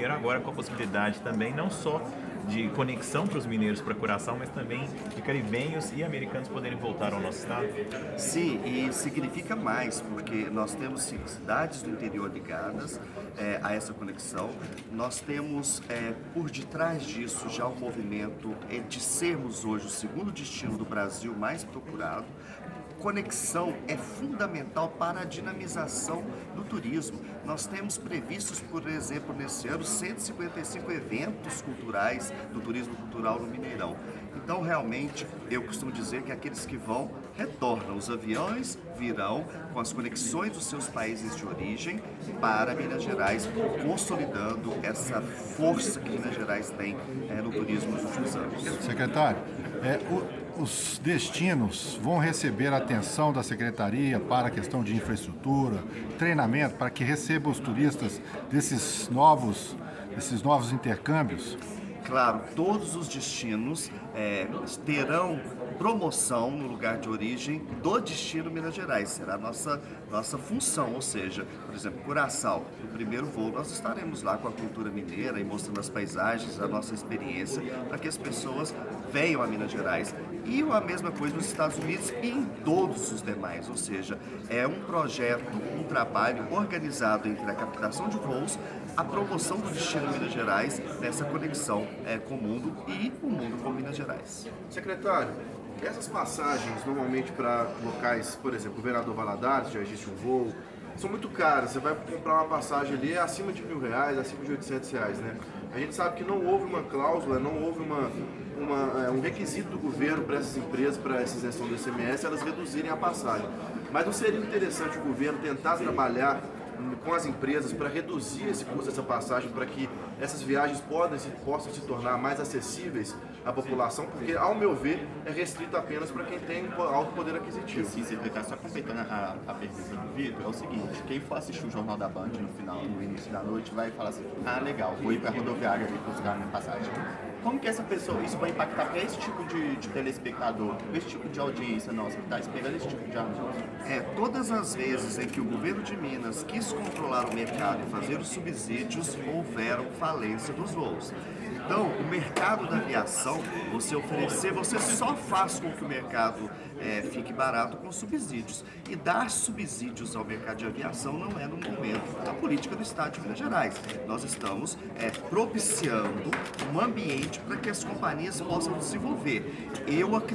Mineiro agora com a possibilidade também não só de conexão para os mineiros para Curaçao, mas também de caribenhos e americanos poderem voltar ao nosso estado? Sim, e significa mais, porque nós temos cidades do interior ligadas é, a essa conexão. Nós temos é, por detrás disso já o movimento é, de sermos hoje o segundo destino do Brasil mais procurado conexão é fundamental para a dinamização do turismo. Nós temos previstos, por exemplo, nesse ano, 155 eventos culturais do turismo cultural no Mineirão. Então, realmente, eu costumo dizer que aqueles que vão retornam. Os aviões virão com as conexões dos seus países de origem para Minas Gerais, consolidando essa força que Minas Gerais tem é, no turismo nos últimos anos. Secretário, é, o os destinos vão receber atenção da secretaria para a questão de infraestrutura, treinamento para que recebam os turistas desses novos, desses novos intercâmbios? Claro, todos os destinos é, terão promoção no lugar de origem do destino Minas Gerais. Será a nossa, nossa função, ou seja, por exemplo, Curaçao, no primeiro voo, nós estaremos lá com a cultura mineira e mostrando as paisagens, a nossa experiência, para que as pessoas venham a Minas Gerais. E a mesma coisa nos Estados Unidos e em todos os demais, ou seja, é um projeto, um trabalho organizado entre a captação de voos, a promoção do destino Minas Gerais nessa conexão é, com o mundo e o mundo com Minas Gerais. Secretário, essas passagens, normalmente para locais, por exemplo, o Vereador Valadares, já existe um voo, são muito caras. Você vai comprar uma passagem ali é acima de mil reais, acima de 800 reais, né? A gente sabe que não houve uma cláusula, não houve uma, uma, é, um requisito do governo para essas empresas, para essa isenção do ICMS, elas reduzirem a passagem. Mas não seria interessante o governo tentar trabalhar com as empresas para reduzir esse custo dessa passagem, para que essas viagens podem, possam se tornar mais acessíveis à população, porque, ao meu ver, é restrito apenas para quem tem alto poder aquisitivo. Sim, secretário, só completando a, a pergunta do Vitor, é o seguinte, quem for assistir o Jornal da Band no final, no início da noite, vai falar assim, ah, legal, vou ir para a rodoviária ali buscar minha passagem. Como que essa pessoa, isso vai impactar para esse tipo de, de telespectador, esse tipo de audiência nossa que está esperando esse tipo de anúncio? É, todas as vezes em que o governo de Minas quis controlar o mercado e fazer os subsídios, houveram falência dos voos. Então, o mercado da aviação, você oferecer, você só faz com que o mercado é, fique barato com subsídios. E dar subsídios ao mercado de aviação não é no momento da política do Estado de Minas Gerais. Nós estamos é, propiciando um ambiente para que as companhias possam desenvolver. Eu acredito